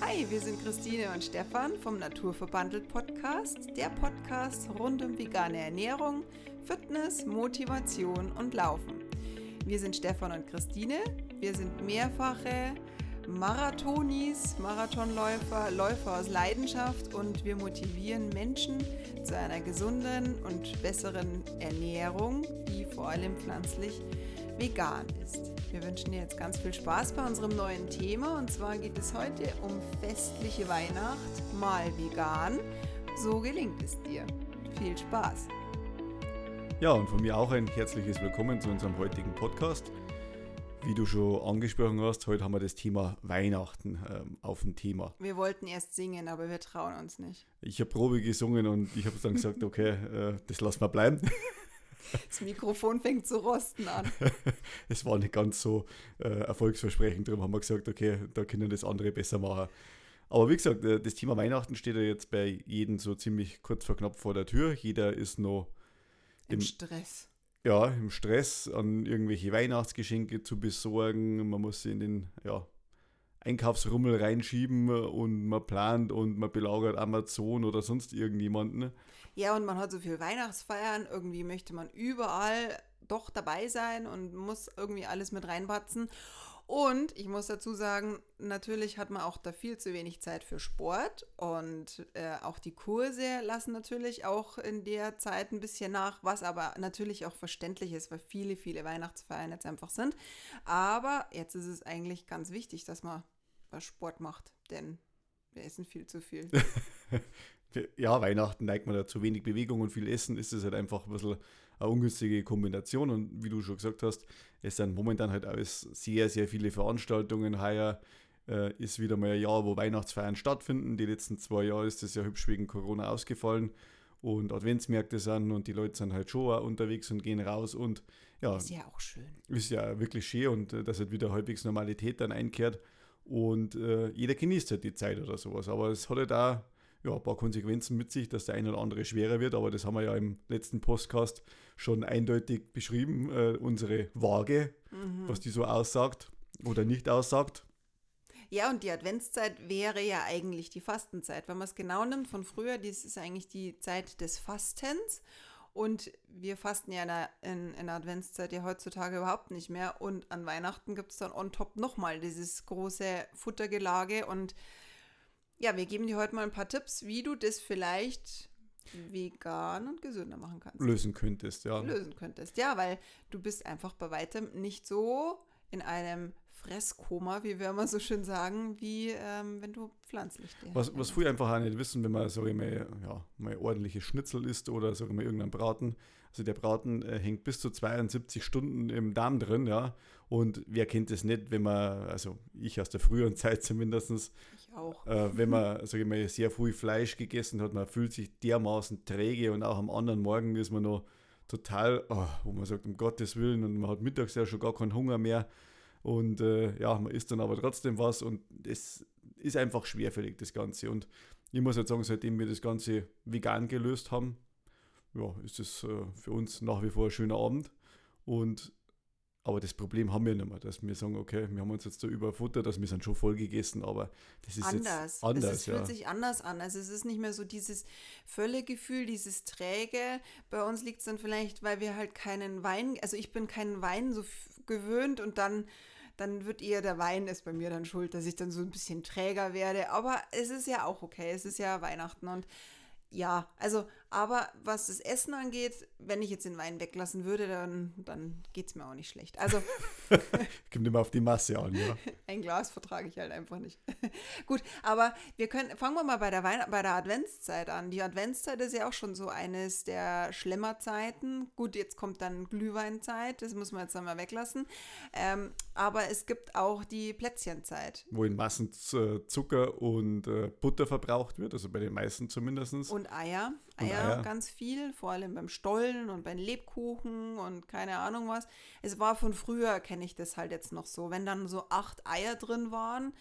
Hi, wir sind Christine und Stefan vom Naturverbandelt Podcast, der Podcast rund um vegane Ernährung, Fitness, Motivation und Laufen. Wir sind Stefan und Christine, wir sind mehrfache Marathonis, Marathonläufer, Läufer aus Leidenschaft und wir motivieren Menschen zu einer gesunden und besseren Ernährung, die vor allem pflanzlich vegan ist. Wir wünschen dir jetzt ganz viel Spaß bei unserem neuen Thema und zwar geht es heute um festliche Weihnacht mal vegan. So gelingt es dir. Viel Spaß! Ja, und von mir auch ein herzliches Willkommen zu unserem heutigen Podcast. Wie du schon angesprochen hast, heute haben wir das Thema Weihnachten ähm, auf dem Thema. Wir wollten erst singen, aber wir trauen uns nicht. Ich habe Probe gesungen und ich habe dann gesagt, okay, äh, das lassen wir bleiben. Das Mikrofon fängt zu rosten an. es war nicht ganz so äh, erfolgsversprechend, darum haben wir gesagt, okay, da können das andere besser machen. Aber wie gesagt, äh, das Thema Weihnachten steht ja jetzt bei jedem so ziemlich kurz vor knapp vor der Tür. Jeder ist noch im, im Stress. Ja, im Stress, an irgendwelche Weihnachtsgeschenke zu besorgen. Man muss sie in den ja, Einkaufsrummel reinschieben und man plant und man belagert Amazon oder sonst irgendjemanden. Ja, und man hat so viel Weihnachtsfeiern, irgendwie möchte man überall doch dabei sein und muss irgendwie alles mit reinbatzen. Und ich muss dazu sagen, natürlich hat man auch da viel zu wenig Zeit für Sport und äh, auch die Kurse lassen natürlich auch in der Zeit ein bisschen nach, was aber natürlich auch verständlich ist, weil viele, viele Weihnachtsfeiern jetzt einfach sind. Aber jetzt ist es eigentlich ganz wichtig, dass man was Sport macht, denn wir essen viel zu viel. ja, Weihnachten neigt man da zu wenig Bewegung und viel Essen, ist es halt einfach ein bisschen eine ungünstige Kombination. Und wie du schon gesagt hast, es sind momentan halt alles sehr, sehr viele Veranstaltungen. Heuer äh, ist wieder mal ein Jahr, wo Weihnachtsfeiern stattfinden. Die letzten zwei Jahre ist das ja hübsch wegen Corona ausgefallen. Und Adventsmärkte sind und die Leute sind halt schon auch unterwegs und gehen raus und ja. Ist ja auch schön. Ist ja wirklich schön und äh, dass halt wieder halbwegs Normalität dann einkehrt. Und äh, jeder genießt halt die Zeit oder sowas. Aber es hat halt auch ja, ein paar Konsequenzen mit sich, dass der eine oder andere schwerer wird. Aber das haben wir ja im letzten Podcast schon eindeutig beschrieben. Äh, unsere Waage, mhm. was die so aussagt oder nicht aussagt. Ja, und die Adventszeit wäre ja eigentlich die Fastenzeit. Wenn man es genau nimmt von früher, das ist eigentlich die Zeit des Fastens. Und wir fasten ja in der, in, in der Adventszeit ja heutzutage überhaupt nicht mehr. Und an Weihnachten gibt es dann on top nochmal dieses große Futtergelage. Und ja, wir geben dir heute mal ein paar Tipps, wie du das vielleicht vegan und gesünder machen kannst. Lösen könntest, ja. Lösen könntest, ja, weil du bist einfach bei weitem nicht so in einem Fresskoma, wie wir immer so schön sagen, wie ähm, wenn du pflanzlich Was, was viele einfach auch nicht wissen, wenn man, sage ich mal, ja, mal ordentliche Schnitzel isst oder ich mal irgendeinen Braten. Also der Braten äh, hängt bis zu 72 Stunden im Darm drin, ja. Und wer kennt das nicht, wenn man, also ich aus der früheren Zeit zumindest, ich auch. Äh, wenn man, sage ich mal, sehr früh Fleisch gegessen hat, man fühlt sich dermaßen träge und auch am anderen Morgen ist man noch total, oh, wo man sagt, um Gottes Willen, und man hat mittags ja schon gar keinen Hunger mehr. Und äh, ja, man isst dann aber trotzdem was und es ist einfach schwerfällig, das Ganze. Und ich muss jetzt sagen, seitdem wir das Ganze vegan gelöst haben, ja, ist es äh, für uns nach wie vor ein schöner Abend. Und aber das Problem haben wir nicht mehr, dass wir sagen, okay, wir haben uns jetzt da überfuttert, dass wir sind schon voll gegessen, aber das ist anders. jetzt anders. Es, es fühlt sich anders an. Also es ist nicht mehr so dieses Völlegefühl, dieses Träge. Bei uns liegt es dann vielleicht, weil wir halt keinen Wein, also ich bin keinen Wein so gewöhnt und dann dann wird eher der Wein ist bei mir dann schuld, dass ich dann so ein bisschen träger werde. Aber es ist ja auch okay. Es ist ja Weihnachten und ja, also, aber was das Essen angeht, wenn ich jetzt den Wein weglassen würde, dann, dann geht es mir auch nicht schlecht. Also. Kommt immer auf die Masse an, ja. Ein Glas vertrage ich halt einfach nicht. Gut, aber wir können, fangen wir mal bei der, Wein bei der Adventszeit an. Die Adventszeit ist ja auch schon so eines der Schlemmerzeiten. Gut, jetzt kommt dann Glühweinzeit, das muss man jetzt einmal weglassen. Ähm, aber es gibt auch die Plätzchenzeit. Wo in Massen Zucker und äh, Butter verbraucht wird, also bei den meisten zumindest. Und Eier. Eier, Eier, ganz viel, vor allem beim Stollen und beim Lebkuchen und keine Ahnung was. Es war von früher, kenne ich das halt jetzt noch so. Wenn dann so acht Eier drin waren,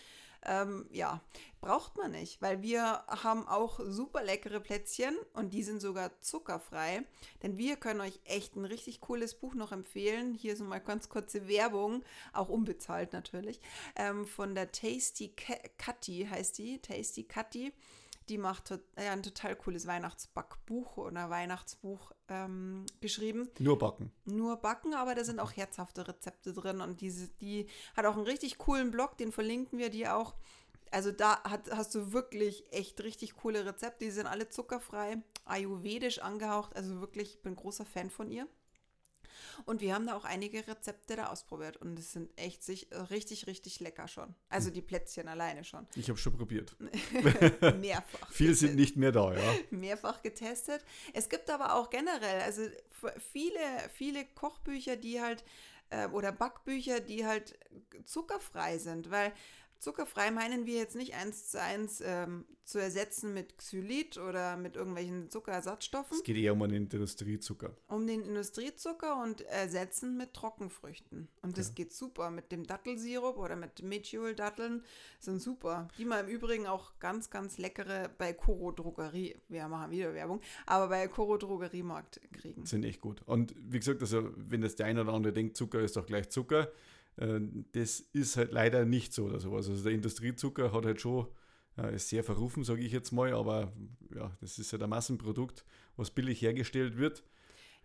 Ähm, ja, braucht man nicht, weil wir haben auch super leckere Plätzchen und die sind sogar zuckerfrei. Denn wir können euch echt ein richtig cooles Buch noch empfehlen. Hier ist mal ganz kurze Werbung, auch unbezahlt natürlich, ähm, von der Tasty Cutty heißt die, Tasty Cutty die macht ja, ein total cooles Weihnachtsbackbuch oder Weihnachtsbuch ähm, geschrieben. Nur backen. Nur backen, aber da sind auch herzhafte Rezepte drin und diese, die hat auch einen richtig coolen Blog, den verlinken wir dir auch. Also da hat, hast du wirklich echt richtig coole Rezepte, die sind alle zuckerfrei, ayurvedisch angehaucht, also wirklich, ich bin großer Fan von ihr. Und wir haben da auch einige Rezepte da ausprobiert und es sind echt sich, richtig, richtig lecker schon. Also die Plätzchen alleine schon. Ich habe schon probiert. Mehrfach. Viele sind nicht mehr da, ja. Mehrfach getestet. Es gibt aber auch generell, also viele, viele Kochbücher, die halt äh, oder Backbücher, die halt zuckerfrei sind, weil Zuckerfrei meinen wir jetzt nicht eins zu eins ähm, zu ersetzen mit Xylit oder mit irgendwelchen Zuckerersatzstoffen. Es geht eher um den Industriezucker. Um den Industriezucker und ersetzen mit Trockenfrüchten. Und das ja. geht super mit dem Dattelsirup oder mit Methiol-Datteln. Sind super. Die man im Übrigen auch ganz, ganz leckere bei Koro Drogerie, wir machen wieder Werbung, aber bei Koro Drogeriemarkt kriegen. Sind echt gut. Und wie gesagt, also wenn das der eine oder andere denkt, Zucker ist doch gleich Zucker das ist halt leider nicht so oder sowas. Also der Industriezucker hat halt schon, ist sehr verrufen, sage ich jetzt mal, aber ja, das ist ja ein Massenprodukt, was billig hergestellt wird.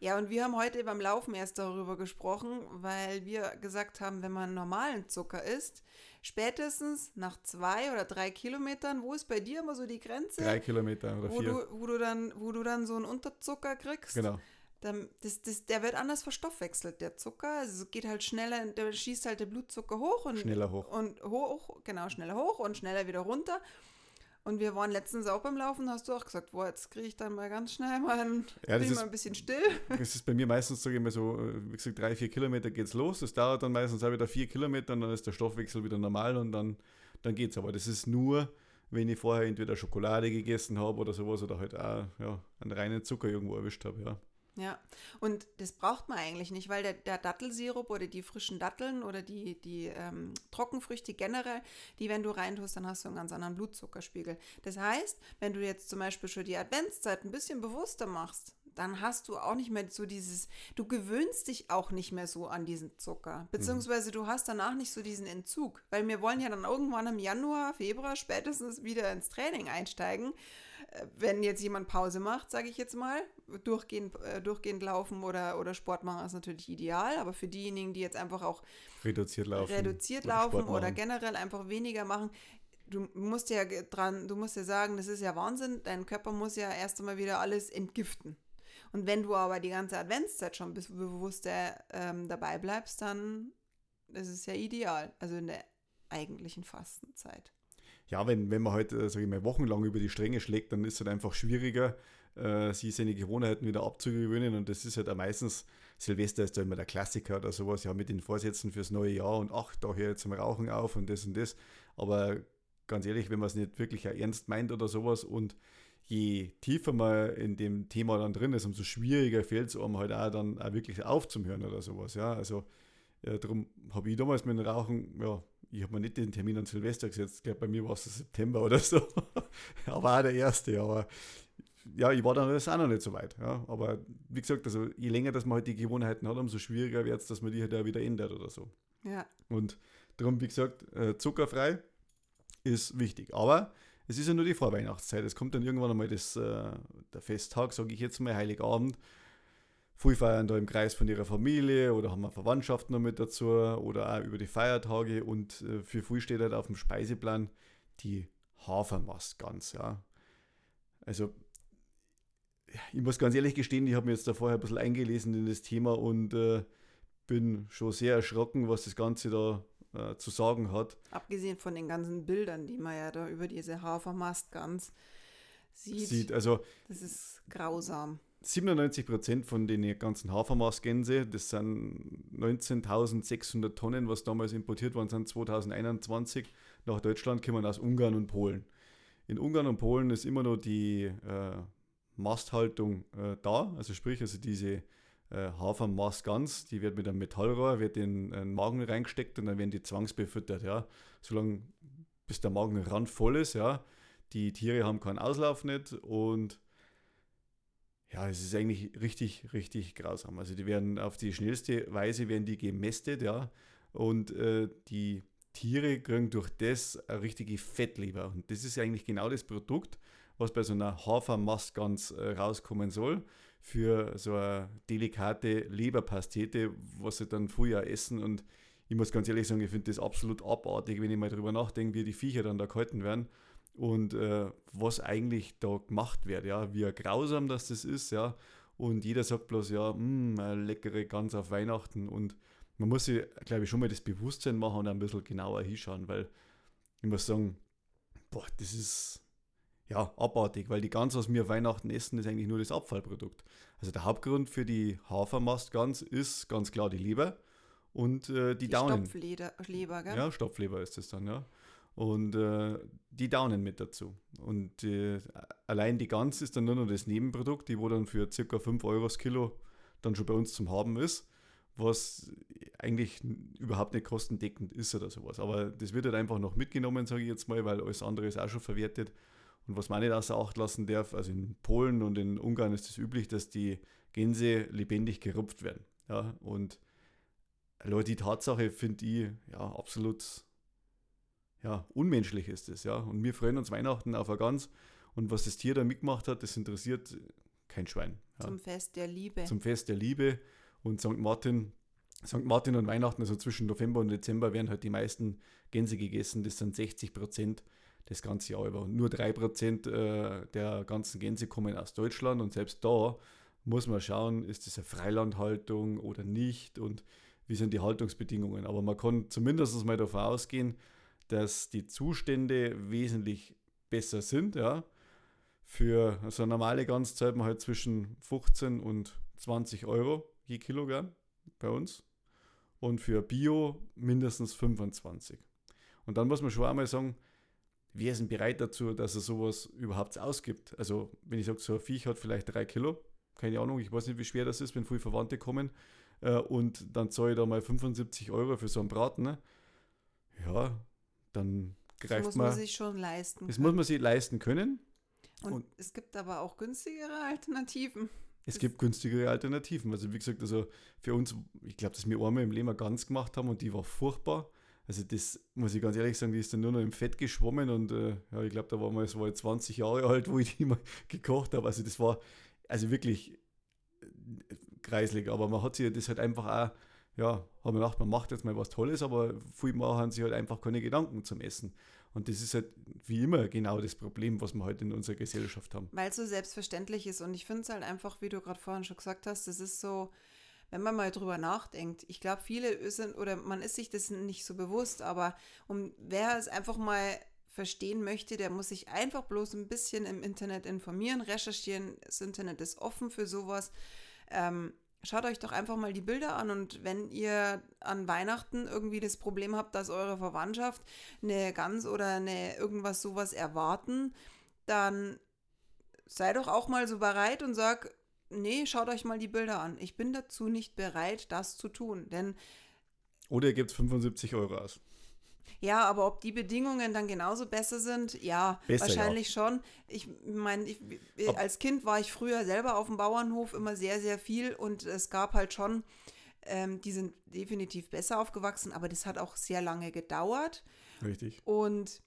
Ja, und wir haben heute beim Laufen erst darüber gesprochen, weil wir gesagt haben, wenn man normalen Zucker isst, spätestens nach zwei oder drei Kilometern, wo ist bei dir immer so die Grenze? Drei Kilometer oder wo vier. Du, wo, du dann, wo du dann so einen Unterzucker kriegst. Genau. Dann, das, das, der wird anders verstoffwechselt, der Zucker. Also es geht halt schneller, der schießt halt der Blutzucker hoch und schneller hoch. Und hoch, genau, schneller hoch und schneller wieder runter. Und wir waren letztens auch beim Laufen, hast du auch gesagt, boah, jetzt kriege ich dann mal ganz schnell mal ein, ja, ist, mal ein bisschen still. Das ist bei mir meistens so immer so, wie gesagt, drei, vier Kilometer geht es los. Das dauert dann meistens auch wieder vier Kilometer und dann ist der Stoffwechsel wieder normal und dann, dann es. Aber das ist nur, wenn ich vorher entweder Schokolade gegessen habe oder sowas oder halt auch ja, einen reinen Zucker irgendwo erwischt habe, ja. Ja, und das braucht man eigentlich nicht, weil der, der Dattelsirup oder die frischen Datteln oder die, die ähm, Trockenfrüchte generell, die, wenn du reintust, dann hast du einen ganz anderen Blutzuckerspiegel. Das heißt, wenn du jetzt zum Beispiel schon die Adventszeit ein bisschen bewusster machst, dann hast du auch nicht mehr so dieses, du gewöhnst dich auch nicht mehr so an diesen Zucker, beziehungsweise du hast danach nicht so diesen Entzug, weil wir wollen ja dann irgendwann im Januar, Februar spätestens wieder ins Training einsteigen wenn jetzt jemand Pause macht, sage ich jetzt mal, durchgehend, äh, durchgehend laufen oder, oder Sport machen ist natürlich ideal, aber für diejenigen, die jetzt einfach auch reduziert laufen, reduziert oder, laufen oder generell einfach weniger machen, du musst ja dran, du musst ja sagen, das ist ja Wahnsinn, dein Körper muss ja erst einmal wieder alles entgiften. Und wenn du aber die ganze Adventszeit schon bewusster ähm, dabei bleibst, dann ist es ja ideal, also in der eigentlichen Fastenzeit ja, wenn, wenn man halt, äh, sage ich mal, wochenlang über die Stränge schlägt, dann ist es halt einfach schwieriger, äh, sich seine Gewohnheiten wieder abzugewöhnen. Und das ist halt auch meistens, Silvester ist da immer der Klassiker oder sowas, ja, mit den Vorsätzen fürs neue Jahr und ach, da hört jetzt zum Rauchen auf und das und das. Aber ganz ehrlich, wenn man es nicht wirklich ernst meint oder sowas und je tiefer man in dem Thema dann drin ist, umso schwieriger fällt es einem halt auch dann auch wirklich aufzuhören oder sowas. Ja, also ja, darum habe ich damals mit dem Rauchen, ja, ich habe mir nicht den Termin an Silvester gesetzt, ich glaube, bei mir war es September oder so. aber auch der erste, aber ja, ich war dann das auch noch nicht so weit. Ja. Aber wie gesagt, also je länger dass man halt die Gewohnheiten hat, umso schwieriger wird es, dass man die halt auch wieder ändert oder so. Ja. Und darum, wie gesagt, äh, zuckerfrei ist wichtig. Aber es ist ja nur die Vorweihnachtszeit. Es kommt dann irgendwann einmal das, äh, der Festtag, sage ich jetzt mal, Heiligabend. Viele feiern da im Kreis von ihrer Familie oder haben eine Verwandtschaft noch mit dazu oder auch über die Feiertage und äh, für viele steht halt auf dem Speiseplan die Hafermast ganz, ja. Also ich muss ganz ehrlich gestehen, ich habe mir jetzt da vorher ein bisschen eingelesen in das Thema und äh, bin schon sehr erschrocken, was das Ganze da äh, zu sagen hat. Abgesehen von den ganzen Bildern, die man ja da über diese Hafermast ganz sieht. sieht also, das ist grausam. 97 Prozent von den ganzen Hafermaßgänse, das sind 19.600 Tonnen, was damals importiert worden sind, 2021 nach Deutschland, kommen aus Ungarn und Polen. In Ungarn und Polen ist immer noch die äh, Masthaltung äh, da, also sprich, also diese äh, Hafermast ganz, die wird mit einem Metallrohr, wird in den Magen reingesteckt und dann werden die zwangsbefüttert. Ja. Solange bis der Magen randvoll ist, ja. Die Tiere haben keinen Auslauf nicht und ja, es ist eigentlich richtig, richtig grausam. Also die werden auf die schnellste Weise werden die gemästet, ja. Und äh, die Tiere kriegen durch das eine richtige Fettleber. Und das ist eigentlich genau das Produkt, was bei so einer Hafermastgans äh, rauskommen soll. Für so eine delikate Leberpastete, was sie dann früher essen. Und ich muss ganz ehrlich sagen, ich finde das absolut abartig, wenn ich mal darüber nachdenke, wie die Viecher dann da gehalten werden und äh, was eigentlich da gemacht wird, ja, wie grausam das, das ist, ja. Und jeder sagt bloß, ja, mh, eine leckere Gans auf Weihnachten. Und man muss sich, glaube ich, schon mal das Bewusstsein machen und ein bisschen genauer hinschauen, weil ich muss sagen, boah, das ist ja abartig, weil die Gans, was wir Weihnachten essen, ist eigentlich nur das Abfallprodukt. Also der Hauptgrund für die Hafermastgans ist ganz klar die Leber und äh, die, die Daunen. Stopfleber, gell? Ja, Stopfleber ist das dann, ja. Und äh, die Daunen mit dazu. Und äh, allein die Gans ist dann nur noch das Nebenprodukt, die wo dann für ca. 5 Euro das Kilo dann schon bei uns zum Haben ist, was eigentlich überhaupt nicht kostendeckend ist oder sowas. Aber das wird halt einfach noch mitgenommen, sage ich jetzt mal, weil alles andere ist auch schon verwertet. Und was man nicht außer Acht lassen darf, also in Polen und in Ungarn ist es das üblich, dass die Gänse lebendig gerupft werden. Ja, und Leute, die Tatsache finde ich ja absolut ja, unmenschlich ist es, ja. Und wir freuen uns Weihnachten auf eine Gans. Und was das Tier da mitgemacht hat, das interessiert kein Schwein. Ja. Zum Fest der Liebe. Zum Fest der Liebe. Und St. Martin, St. Martin und Weihnachten, also zwischen November und Dezember, werden halt die meisten Gänse gegessen. Das sind 60 Prozent das ganze Jahr über. Und nur 3 Prozent äh, der ganzen Gänse kommen aus Deutschland. Und selbst da muss man schauen, ist das eine Freilandhaltung oder nicht und wie sind die Haltungsbedingungen. Aber man kann zumindest mal davon ausgehen, dass die Zustände wesentlich besser sind. Ja. Für so eine normale Gans zahlt man halt zwischen 15 und 20 Euro je Kilogramm bei uns. Und für Bio mindestens 25. Und dann muss man schon einmal sagen, wer ist bereit dazu, dass er sowas überhaupt ausgibt? Also, wenn ich sage, so ein Viech hat vielleicht drei Kilo, keine Ahnung, ich weiß nicht, wie schwer das ist, wenn viele Verwandte kommen, äh, und dann zahle ich da mal 75 Euro für so einen Braten. Ne? Ja, dann greift das muss man. man sich schon leisten. Das können. muss man sich leisten können. Und, und es gibt aber auch günstigere Alternativen. Es gibt günstigere Alternativen. Also wie gesagt, also für uns, ich glaube, dass wir einmal im Leben ganz gemacht haben und die war furchtbar. Also das muss ich ganz ehrlich sagen, die ist dann nur noch im Fett geschwommen und äh, ja, ich glaube, da war mal, es war 20 Jahre alt, wo ich die mal gekocht habe. Also das war also wirklich äh, kreislig, aber man hat sich das halt einfach auch ja, haben wir gedacht, man macht jetzt mal was Tolles, aber viele machen sich halt einfach keine Gedanken zum Essen. Und das ist halt wie immer genau das Problem, was wir heute in unserer Gesellschaft haben. Weil es so selbstverständlich ist. Und ich finde es halt einfach, wie du gerade vorhin schon gesagt hast, das ist so, wenn man mal drüber nachdenkt. Ich glaube, viele sind, oder man ist sich das nicht so bewusst, aber um, wer es einfach mal verstehen möchte, der muss sich einfach bloß ein bisschen im Internet informieren, recherchieren. Das Internet ist offen für sowas. Ähm, Schaut euch doch einfach mal die Bilder an und wenn ihr an Weihnachten irgendwie das Problem habt, dass eure Verwandtschaft eine Gans oder eine irgendwas sowas erwarten, dann sei doch auch mal so bereit und sag, nee, schaut euch mal die Bilder an. Ich bin dazu nicht bereit, das zu tun, denn oder ihr gebt 75 Euro aus. Ja, aber ob die Bedingungen dann genauso besser sind, ja, besser, wahrscheinlich ja. schon. Ich meine, als Kind war ich früher selber auf dem Bauernhof immer sehr, sehr viel und es gab halt schon, ähm, die sind definitiv besser aufgewachsen, aber das hat auch sehr lange gedauert. Richtig. Und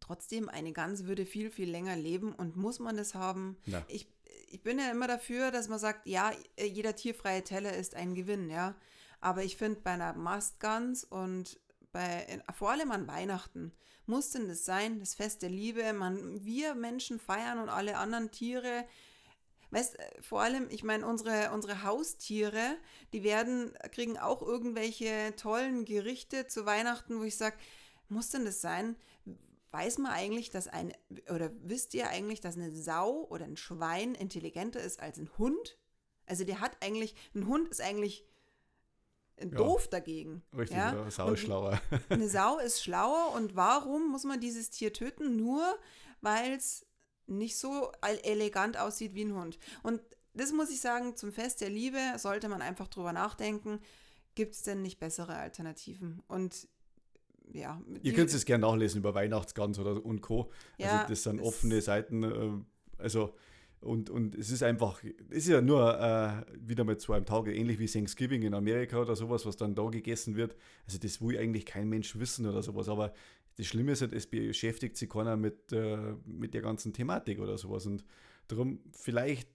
trotzdem, eine Gans würde viel, viel länger leben und muss man das haben? Ja. Ich, ich bin ja immer dafür, dass man sagt, ja, jeder tierfreie Teller ist ein Gewinn, ja. Aber ich finde bei einer Mastgans und bei, vor allem an Weihnachten, muss denn das sein, das Fest der Liebe, man, wir Menschen feiern und alle anderen Tiere. Weißt, vor allem, ich meine, unsere, unsere Haustiere, die werden, kriegen auch irgendwelche tollen Gerichte zu Weihnachten, wo ich sage, muss denn das sein? Weiß man eigentlich, dass ein, oder wisst ihr eigentlich, dass eine Sau oder ein Schwein intelligenter ist als ein Hund? Also der hat eigentlich, ein Hund ist eigentlich doof ja, dagegen. Richtig, ja? eine Sau ist schlauer. Eine Sau ist schlauer und warum muss man dieses Tier töten? Nur weil es nicht so elegant aussieht wie ein Hund. Und das muss ich sagen, zum Fest der Liebe sollte man einfach drüber nachdenken, gibt es denn nicht bessere Alternativen? Und ja. Ihr könnt es gerne nachlesen über Weihnachtsgans oder und Co. Ja, also das sind offene Seiten. Äh, also und, und es ist einfach, es ist ja nur äh, wieder mal zu einem Tag, ähnlich wie Thanksgiving in Amerika oder sowas, was dann da gegessen wird. Also das will eigentlich kein Mensch wissen oder sowas. Aber das Schlimme ist halt, es beschäftigt sich keiner mit, äh, mit der ganzen Thematik oder sowas. Und darum, vielleicht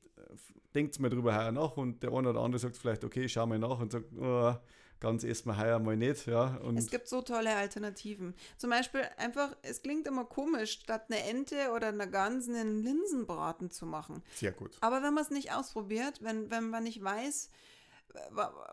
denkt mal drüber her nach und der eine oder andere sagt vielleicht, okay, schau mal nach und sagt, oh, ganz essen wir heuer mal nicht. Ja, und Es gibt so tolle Alternativen. Zum Beispiel einfach, es klingt immer komisch, statt eine Ente oder einer Gans einen Linsenbraten zu machen. sehr gut. Aber wenn man es nicht ausprobiert, wenn, wenn man nicht weiß,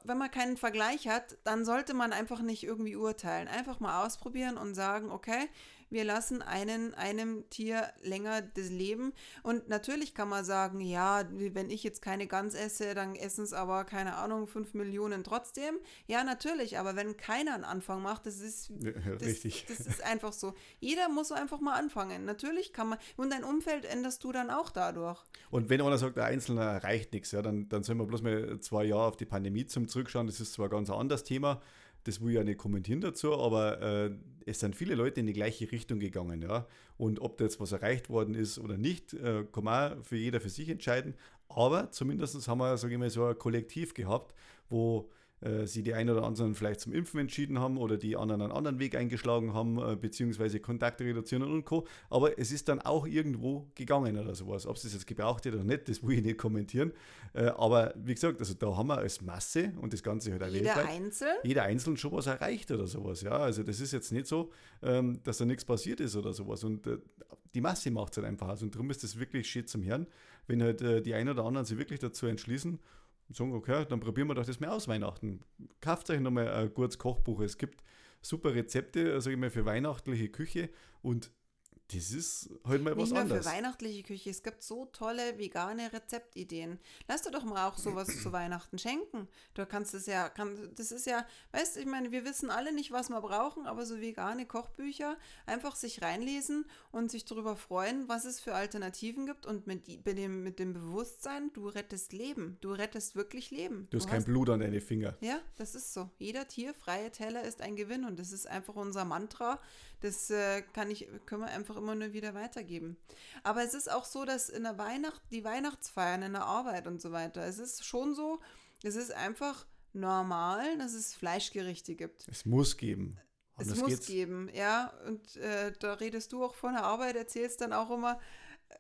wenn man keinen Vergleich hat, dann sollte man einfach nicht irgendwie urteilen. Einfach mal ausprobieren und sagen, okay, wir lassen einen, einem Tier länger das Leben. Und natürlich kann man sagen, ja, wenn ich jetzt keine Gans esse, dann essen es aber, keine Ahnung, fünf Millionen trotzdem. Ja, natürlich, aber wenn keiner einen Anfang macht, das ist Ja, das, Richtig. Das ist einfach so. Jeder muss so einfach mal anfangen. Natürlich kann man. Und dein Umfeld änderst du dann auch dadurch. Und wenn einer sagt, der Einzelne erreicht nichts, ja, dann, dann sollen wir bloß mal zwei Jahre auf die Pandemie zum Zurückschauen. Das ist zwar ein ganz anderes Thema, das will ich ja nicht kommentieren dazu, aber äh, es sind viele Leute in die gleiche Richtung gegangen. Ja. Und ob da jetzt was erreicht worden ist oder nicht, äh, kann man für jeder für sich entscheiden. Aber zumindest haben wir, sage ich mal, so ein Kollektiv gehabt, wo äh, sie die einen oder anderen vielleicht zum Impfen entschieden haben oder die anderen einen anderen Weg eingeschlagen haben, äh, beziehungsweise Kontakte reduzieren und Co. Aber es ist dann auch irgendwo gegangen oder sowas. Ob es das jetzt gebraucht hat oder nicht, das will ich nicht kommentieren. Äh, aber wie gesagt, also da haben wir als Masse und das Ganze halt auch Jeder weltweit, einzeln. jeder einzeln schon was erreicht oder sowas. Ja, also das ist jetzt nicht so, ähm, dass da nichts passiert ist oder sowas. Und äh, die Masse macht es halt einfach aus. Und darum ist das wirklich shit zum Herrn, wenn halt die einen oder anderen sich wirklich dazu entschließen sagen, okay, dann probieren wir doch das mal aus Weihnachten. Kauft euch nochmal ein gutes Kochbuch. Es gibt super Rezepte, sage ich mal, für weihnachtliche Küche und das ist halt mal was Nicht nur anderes. für weihnachtliche Küche. Es gibt so tolle vegane Rezeptideen. Lass dir doch mal auch sowas zu Weihnachten schenken. Du kannst es ja, kann, das ist ja, weißt du, ich meine, wir wissen alle nicht, was wir brauchen, aber so vegane Kochbücher, einfach sich reinlesen und sich darüber freuen, was es für Alternativen gibt und mit, mit, dem, mit dem Bewusstsein, du rettest Leben. Du rettest wirklich Leben. Du hast kein Blut an deine Finger. Ja, das ist so. Jeder tierfreie Teller ist ein Gewinn und das ist einfach unser Mantra. Das äh, kann ich, können wir einfach immer nur wieder weitergeben. Aber es ist auch so, dass in der Weihnacht, die Weihnachtsfeiern in der Arbeit und so weiter, es ist schon so, es ist einfach normal, dass es Fleischgerichte gibt. Es muss geben. Es Anders muss geht's. geben, ja. Und äh, da redest du auch von der Arbeit, erzählst dann auch immer,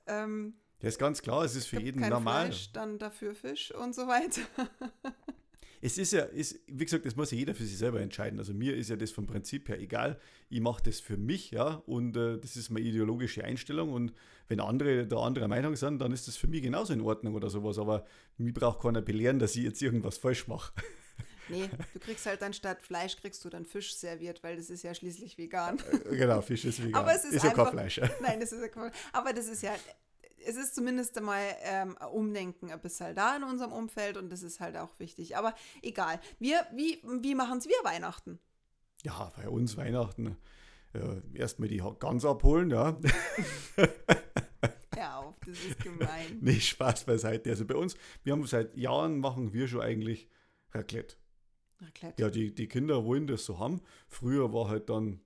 ähm, Ja, ist ganz klar, es ist für jeden kein normal. Fleisch, dann dafür Fisch und so weiter. Es ist ja, ist, wie gesagt, das muss ja jeder für sich selber entscheiden. Also mir ist ja das vom Prinzip her egal. Ich mache das für mich, ja, und äh, das ist meine ideologische Einstellung. Und wenn andere da anderer Meinung sind, dann ist das für mich genauso in Ordnung oder sowas. Aber mir braucht keiner belehren, dass ich jetzt irgendwas falsch mache. Nee, du kriegst halt dann statt Fleisch kriegst du dann Fisch serviert, weil das ist ja schließlich vegan. genau, Fisch ist vegan. Aber es ist ja kein einfach- Fleisch. Nein, das ist ja Quatsch. Aber das ist ja, es ist zumindest einmal ähm, Umdenken ein bisschen da in unserem Umfeld und das ist halt auch wichtig. Aber egal. Wir, wie, wie machen es wir Weihnachten? Ja, bei uns Weihnachten äh, erstmal die Gans abholen, ja. Hör auf, das ist gemein. nee, Spaß beiseite. Also bei uns, wir haben seit Jahren machen wir schon eigentlich Raclette. Raclette. Ja, die, die Kinder wollen das so haben. Früher war halt dann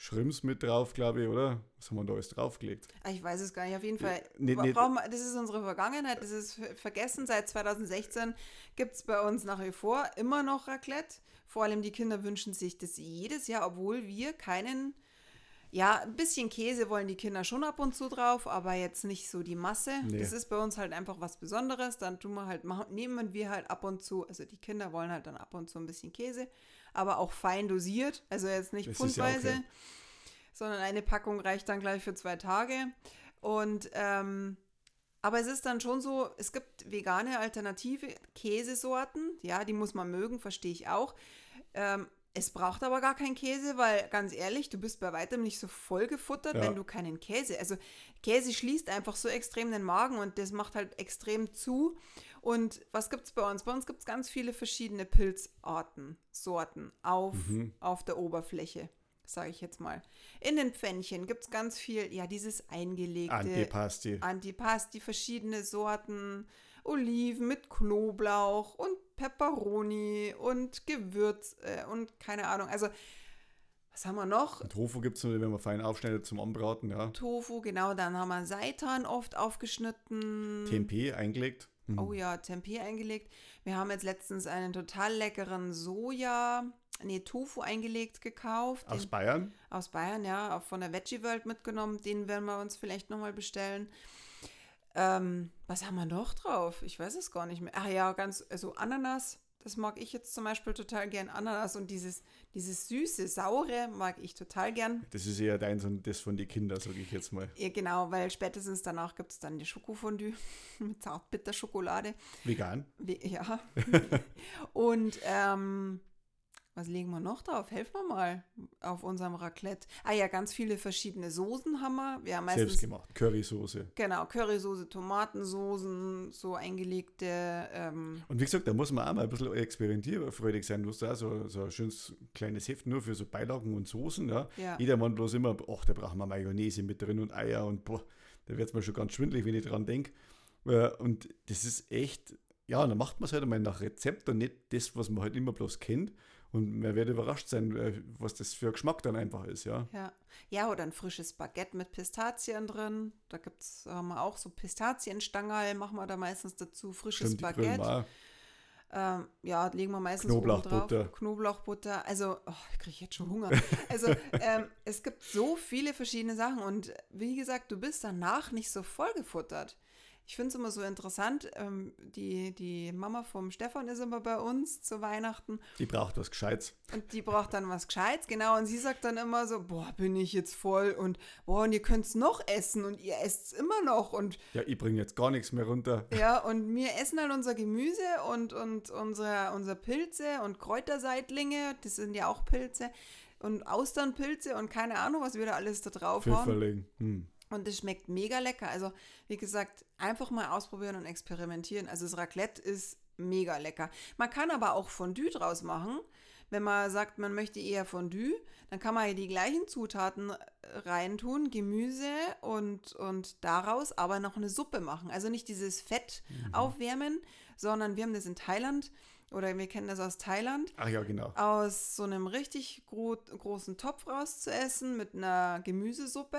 Schrimps mit drauf, glaube ich, oder? Was haben wir da alles draufgelegt? Ah, Ich weiß es gar nicht. Auf jeden Fall. Nee, nee. das ist unsere Vergangenheit. Das ist ver- vergessen. Seit 2016 gibt es bei uns nach wie vor immer noch Raclette. Vor allem die Kinder wünschen sich das jedes Jahr, obwohl wir keinen. Ja, ein bisschen Käse wollen die Kinder schon ab und zu drauf, aber jetzt nicht so die Masse. Nee. Das ist bei uns halt einfach was Besonderes. Dann tun wir halt, nehmen wir halt ab und zu, also die Kinder wollen halt dann ab und zu ein bisschen Käse, aber auch fein dosiert. Also jetzt nicht Das ist ja pfundweise okay. sondern eine Packung reicht dann gleich für zwei Tage. Und ähm, aber es ist dann schon so, es gibt vegane alternative Käsesorten, ja, die muss man mögen, verstehe ich auch. Ähm, es braucht aber gar keinen Käse, weil ganz ehrlich, du bist bei weitem nicht so voll gefuttert, Ja. wenn du keinen Käse. Also Käse schließt einfach so extrem den Magen und das macht halt extrem zu. Und was gibt es bei uns? Bei uns gibt es ganz viele verschiedene Pilzarten, Sorten auf, Mhm. auf der Oberfläche, sage ich jetzt mal. In den Pfännchen gibt es ganz viel, ja, dieses eingelegte Antipasti. Antipasti, verschiedene Sorten, Oliven mit Knoblauch und Peperoni und Gewürz äh, und keine Ahnung. Also, Was haben wir noch? Und Tofu gibt es nur, wenn man fein aufschneidet zum Anbraten, ja. Tofu, genau. Dann haben wir Seitan oft aufgeschnitten. Tempeh eingelegt. Mhm. Oh ja, Tempeh eingelegt. Wir haben jetzt letztens einen total leckeren Soja, nee, Tofu eingelegt gekauft. Aus Den- Bayern. aus Bayern, ja, auch von der Veggie World mitgenommen. Den werden wir uns vielleicht nochmal bestellen. Ähm, was haben wir noch drauf? Ich weiß es gar nicht mehr. Ach ja, ganz, also Ananas, das mag ich jetzt zum Beispiel total gern. Ananas und dieses, dieses süße, saure mag ich total gern. Das ist eher deins und das von den Kindern, sage ich jetzt mal. Ja, genau, weil spätestens danach gibt es dann die Schokofondue mit Zartbitterschokolade. Vegan. Wie- Ja. und ähm, was legen wir noch drauf? Helfen wir mal auf unserem Raclette. Ah ja, ganz viele verschiedene Soßen haben wir. Wir haben meistens Selbst gemacht. Currysoße. Genau, Currysoße, Tomatensoßen, so eingelegte. Ähm, Und wie gesagt, da muss man auch mal ein bisschen experimentierfreudig sein. Du hast da so, so ein schönes kleines Heft nur für so Beilagen und Soßen. Ja. ja. Jeder Mann bloß immer, ach, da brauchen wir Mayonnaise mit drin und Eier und boah, da wird es mir schon ganz schwindelig, wenn ich dran denke. Und das ist echt, ja, dann macht man es halt einmal nach Rezept und nicht das, was man halt immer bloß kennt. Und man wird überrascht sein, äh, was das für Geschmack dann einfach ist, ja. Ja. ja, oder ein frisches Baguette mit Pistazien drin. Da gibt es wir auch so Pistazienstangerl, machen wir da meistens dazu. Frisches Stimmt, Baguette. Ähm, ja, legen wir meistens Knoblauchbutter. Knoblauchbutter. Also, oh, ich kriege jetzt schon Hunger. Also, ähm, es gibt so viele verschiedene Sachen und wie gesagt, du bist danach nicht so vollgefuttert. Ich finde es immer so interessant. Ähm, die, die Mama vom Stefan ist immer bei uns zu Weihnachten Die braucht was Gescheites. und die braucht dann was Gescheites, genau. Und sie sagt dann immer so: Boah, bin ich jetzt voll und boah, und ihr könnt es noch essen und ihr esst es immer noch und Ja, ich bringe jetzt gar nichts mehr runter. ja, und wir essen halt unser Gemüse und, und unsere, unsere Pilze und Kräuterseitlinge, das sind ja auch Pilze, und Austernpilze und keine Ahnung, was wir da alles da drauf haben. Pfifferling. Hm. Und das schmeckt mega lecker. Also, wie gesagt, einfach mal ausprobieren und experimentieren. Also, das Raclette ist mega lecker. Man kann aber auch Fondue draus machen. Wenn man sagt, man möchte eher Fondue, dann kann man ja die gleichen Zutaten äh, reintun, Gemüse und, und daraus aber noch eine Suppe machen. Also nicht dieses Fett aufwärmen, sondern wir haben das in Thailand oder wir kennen das aus Thailand Ach ja, genau. aus so einem richtig gro großen Topf rauszuessen mit einer Gemüsesuppe.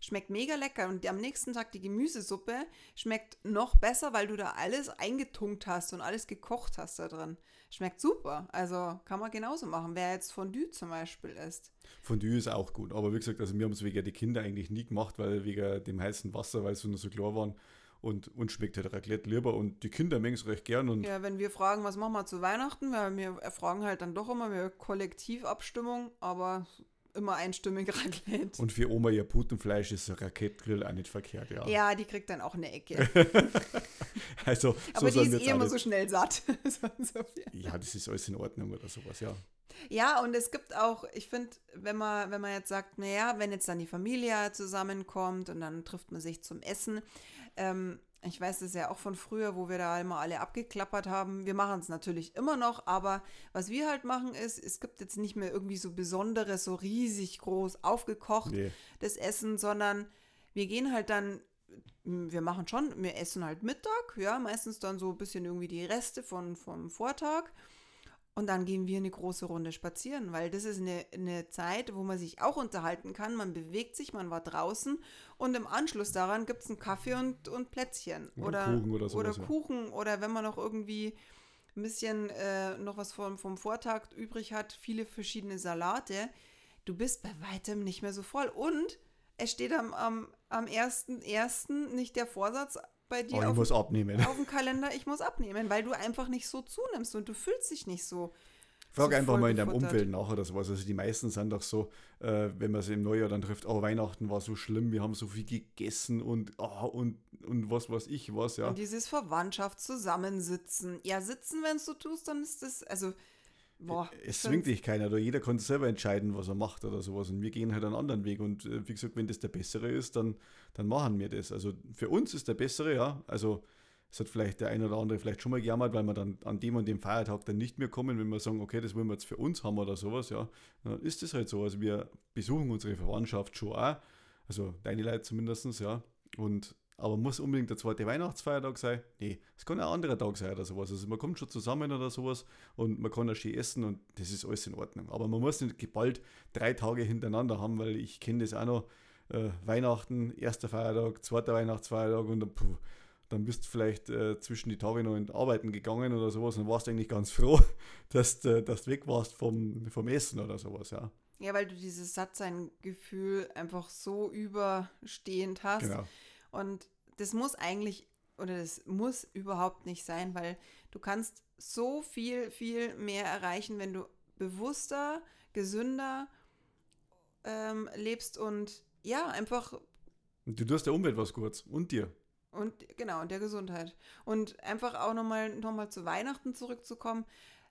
Schmeckt mega lecker und am nächsten Tag die Gemüsesuppe schmeckt noch besser, weil du da alles eingetunkt hast und alles gekocht hast da drin. Schmeckt super. Also kann man genauso machen. Wer jetzt Fondue zum Beispiel isst. Fondue ist auch gut. Aber wie gesagt, also wir haben es wegen der Kinder eigentlich nie gemacht, weil wegen dem heißen Wasser, weil sie nur so klar waren. Und uns schmeckt halt Raclette lieber und die Kinder mengen es recht gern. Und Ja, wenn wir fragen, was machen wir zu Weihnachten, weil wir fragen halt dann doch immer, wir Kollektivabstimmung, aber immer einstimmig Raclette. Und für Oma ihr Putenfleisch ist ein Raclette-Grill auch nicht verkehrt, ja. Ja, die kriegt dann auch eine Ecke. Also, Aber die ist eh immer so schnell satt. So. Ja, das ist alles in Ordnung oder sowas, ja. ja, und es gibt auch, ich finde, wenn man, wenn man jetzt sagt, naja, wenn jetzt dann die Familie zusammenkommt und dann trifft man sich zum Essen, ähm, ich weiß das ja auch von früher, wo wir da immer alle abgeklappert haben. Wir machen es natürlich immer noch, aber was wir halt machen ist, es gibt jetzt nicht mehr irgendwie so besonderes, so riesig groß aufgekocht Nee. Essen, sondern wir gehen halt dann, wir machen schon, wir essen halt Mittag, ja, meistens dann so ein bisschen irgendwie die Reste von, vom Vortag. Und dann gehen wir eine große Runde spazieren, weil das ist eine, eine Zeit, wo man sich auch unterhalten kann. Man bewegt sich, man war draußen und im Anschluss daran gibt es einen Kaffee und, und Plätzchen. Oder Kuchen oder sowas, ja. Kuchen oder wenn man noch irgendwie ein bisschen äh, noch was vom, vom Vortag übrig hat, viele verschiedene Salate. Du bist bei weitem nicht mehr so voll. Und es steht am, am, am 1.1. nicht der Vorsatz bei dir Aber ich auf, muss abnehmen. auf dem Kalender, ich muss abnehmen, weil du einfach nicht so zunimmst und du fühlst dich nicht so. Frag so einfach mal in deinem. Umfeld nach oder sowas. Also die meisten sind doch so, äh, wenn man sie im Neujahr dann trifft, oh, Weihnachten war so schlimm, wir haben so viel gegessen und, oh, und, und was weiß ich was, ja. Und dieses Verwandtschaft zusammensitzen. Ja, sitzen, wenn du tust, dann ist das, also, boah. Es ich zwingt dich keiner, oder jeder kann selber entscheiden, was er macht oder sowas. Und wir gehen halt einen anderen Weg. Und äh, wie gesagt, wenn das der bessere ist, dann, dann machen wir das. Also für uns ist der bessere, ja. Also es hat vielleicht der eine oder andere vielleicht schon mal gejammert, weil wir dann an dem und dem Feiertag dann nicht mehr kommen, wenn wir sagen, okay, das wollen wir jetzt für uns haben oder sowas, ja. Dann ist das halt so. Also wir besuchen unsere Verwandtschaft schon auch. Also deine Leute zumindest, ja. Und aber muss unbedingt der zweite Weihnachtsfeiertag sein? Nee, es kann ein anderer Tag sein oder sowas. Also man kommt schon zusammen oder sowas und man kann auch schön essen und das ist alles in Ordnung. Aber man muss nicht geballt drei Tage hintereinander haben, weil ich kenne das auch noch. Äh, Weihnachten, erster Feiertag, zweiter Weihnachtsfeiertag und dann, puh, dann bist du vielleicht äh, zwischen die Tage noch in Arbeiten gegangen oder sowas und warst eigentlich ganz froh, dass, äh, dass du weg warst vom, vom Essen oder sowas, ja. Ja, weil du dieses Sattsein-Gefühl einfach so überstehend hast. Genau. Und das muss eigentlich, oder das muss überhaupt nicht sein, weil du kannst so viel, viel mehr erreichen, wenn du bewusster, gesünder ähm, lebst und ja, einfach. Und du tust der Umwelt was kurz und dir. Und genau, und der Gesundheit. Und einfach auch nochmal noch mal zu Weihnachten zurückzukommen.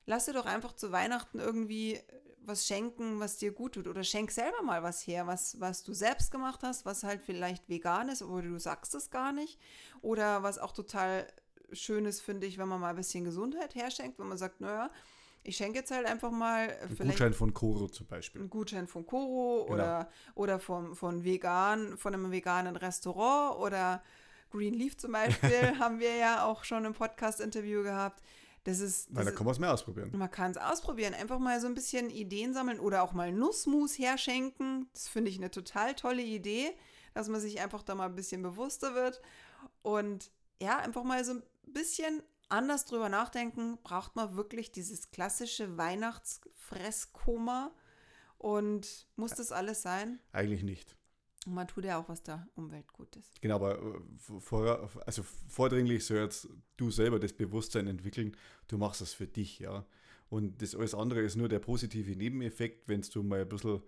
Lass dir doch einfach zu Weihnachten irgendwie was schenken, was dir gut tut. Oder schenk selber mal was her, was, was du selbst gemacht hast, was halt vielleicht vegan ist, aber du sagst es gar nicht. Oder was auch total schön ist, finde ich, wenn man mal ein bisschen Gesundheit herschenkt, wenn man sagt, naja, ich schenke jetzt halt einfach mal. Ein Gutschein von Koro zum Beispiel. Ein Gutschein von Koro genau. oder, oder vom, von vegan, von einem veganen Restaurant oder Green Leaf zum Beispiel haben wir ja auch schon im Podcast-Interview gehabt. Das ist. Das da kann man es mehr ausprobieren. Man kann es ausprobieren. Einfach mal so ein bisschen Ideen sammeln oder auch mal Nussmus herschenken. Das finde ich eine total tolle Idee, dass man sich einfach da mal ein bisschen bewusster wird. Und ja, einfach mal so ein bisschen anders drüber nachdenken. Braucht man wirklich dieses klassische Weihnachtsfresskoma? Und muss das alles sein? Eigentlich nicht. Und man tut ja auch was der Umwelt Gutes. Genau, aber äh, vor, also vordringlich soll jetzt du selber das Bewusstsein entwickeln, du machst das für dich, ja. Und das alles andere ist nur der positive Nebeneffekt, wenn du mal ein bisschen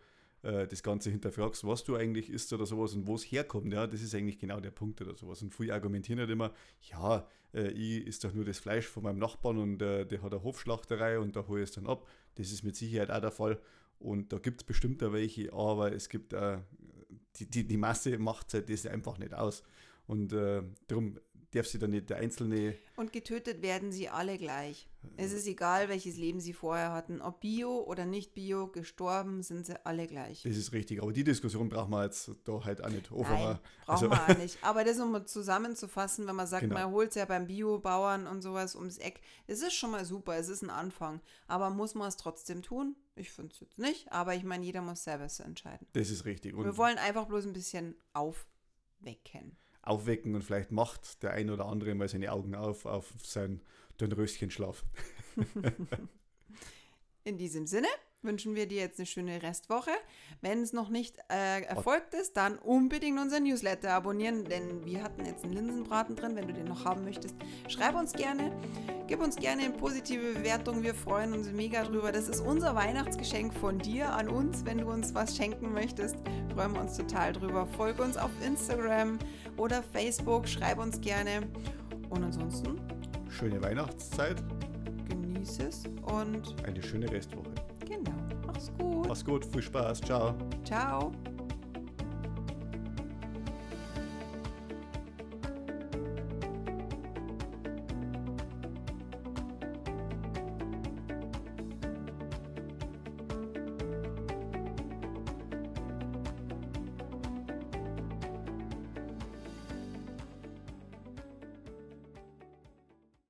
äh, das Ganze hinterfragst, was du eigentlich isst oder sowas und wo es herkommt. Ja, das ist eigentlich genau der Punkt oder sowas. Und viele argumentieren halt immer, ja, äh, ich isst doch nur das Fleisch von meinem Nachbarn und äh, der hat eine Hofschlachterei und da hole ich es dann ab. Das ist mit Sicherheit auch der Fall. Und da gibt es bestimmt auch welche, aber es gibt auch die, die, die Masse macht halt das einfach nicht aus. Und äh, darum darf sie dann nicht der Einzelne. Und getötet werden sie alle gleich. Es ist egal, welches Leben sie vorher hatten. Ob Bio oder nicht Bio, gestorben sind sie alle gleich. Das ist richtig. Aber die Diskussion brauchen wir jetzt da halt auch nicht. Nein, brauchen also. wir auch nicht. Aber das, um zusammenzufassen, wenn man sagt, genau. man holt es ja beim Biobauern und sowas ums Eck, es ist schon mal super, es ist ein Anfang. Aber muss man es trotzdem tun? Ich finde es jetzt nicht. Aber ich meine, jeder muss selber entscheiden. Das ist richtig. Und wir wollen einfach bloß ein bisschen aufwecken aufwecken und vielleicht macht der ein oder andere mal seine Augen auf auf sein Dürrenröschenschlaf. In diesem Sinne wünschen wir dir jetzt eine schöne Restwoche. Wenn es noch nicht äh, erfolgt ist, dann unbedingt unseren Newsletter abonnieren, denn wir hatten jetzt einen Linsenbraten drin. Wenn du den noch haben möchtest, schreib uns gerne. Gib uns gerne eine positive Bewertung. Wir freuen uns mega drüber. Das ist unser Weihnachtsgeschenk von dir an uns. Wenn du uns was schenken möchtest, freuen wir uns total drüber. Folge uns auf Instagram oder Facebook. Schreib uns gerne. Und ansonsten. Schöne Weihnachtszeit. Genieße es und. Eine schöne Restwoche. Genau. Mach's gut. Mach's gut. Viel Spaß. Ciao. Ciao.